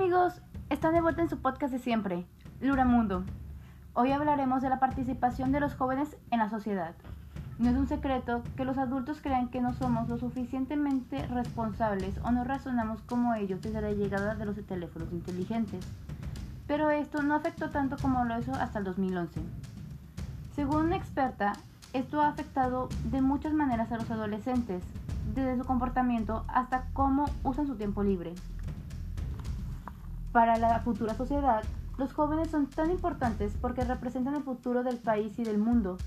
Amigos, están de vuelta en su podcast de siempre, Luramundo. Hoy hablaremos de la participación de los jóvenes en la sociedad. No es un secreto que los adultos crean que no somos lo suficientemente responsables o no razonamos como ellos desde la llegada de los teléfonos inteligentes. Pero esto no afectó tanto como lo hizo hasta el 2011. Según una experta, esto ha afectado de muchas maneras a los adolescentes, desde su comportamiento hasta cómo usan su tiempo libre. Para la futura sociedad, los jóvenes son tan importantes porque representan el futuro del país y del mundo.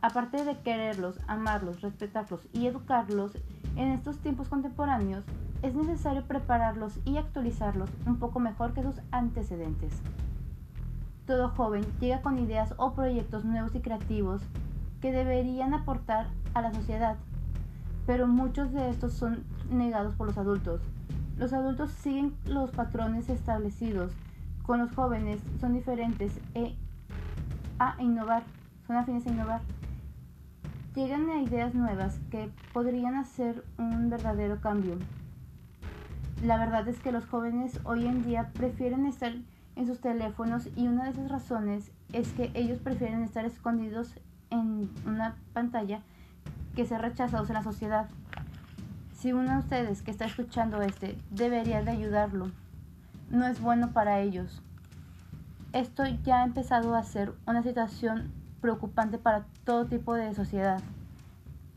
Aparte de quererlos, amarlos, respetarlos y educarlos en estos tiempos contemporáneos, es necesario prepararlos y actualizarlos un poco mejor que sus antecedentes. Todo joven llega con ideas o proyectos nuevos y creativos que deberían aportar a la sociedad, pero muchos de estos son negados por los adultos, los adultos siguen los patrones establecidos. Con los jóvenes son diferentes e a innovar, son afines a innovar. Llegan a ideas nuevas que podrían hacer un verdadero cambio. La verdad es que los jóvenes hoy en día prefieren estar en sus teléfonos y una de esas razones es que ellos prefieren estar escondidos en una pantalla que ser rechazados en la sociedad. Si uno de ustedes que está escuchando este debería de ayudarlo, no es bueno para ellos. Esto ya ha empezado a ser una situación preocupante para todo tipo de sociedad.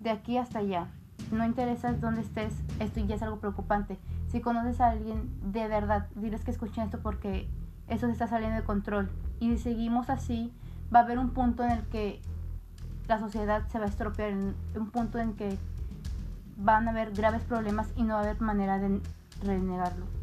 De aquí hasta allá. No interesa dónde estés, esto ya es algo preocupante. Si conoces a alguien, de verdad, diles que escuchen esto porque eso se está saliendo de control. Y si seguimos así, va a haber un punto en el que la sociedad se va a estropear, un punto en que van a haber graves problemas y no va a haber manera de renegarlo.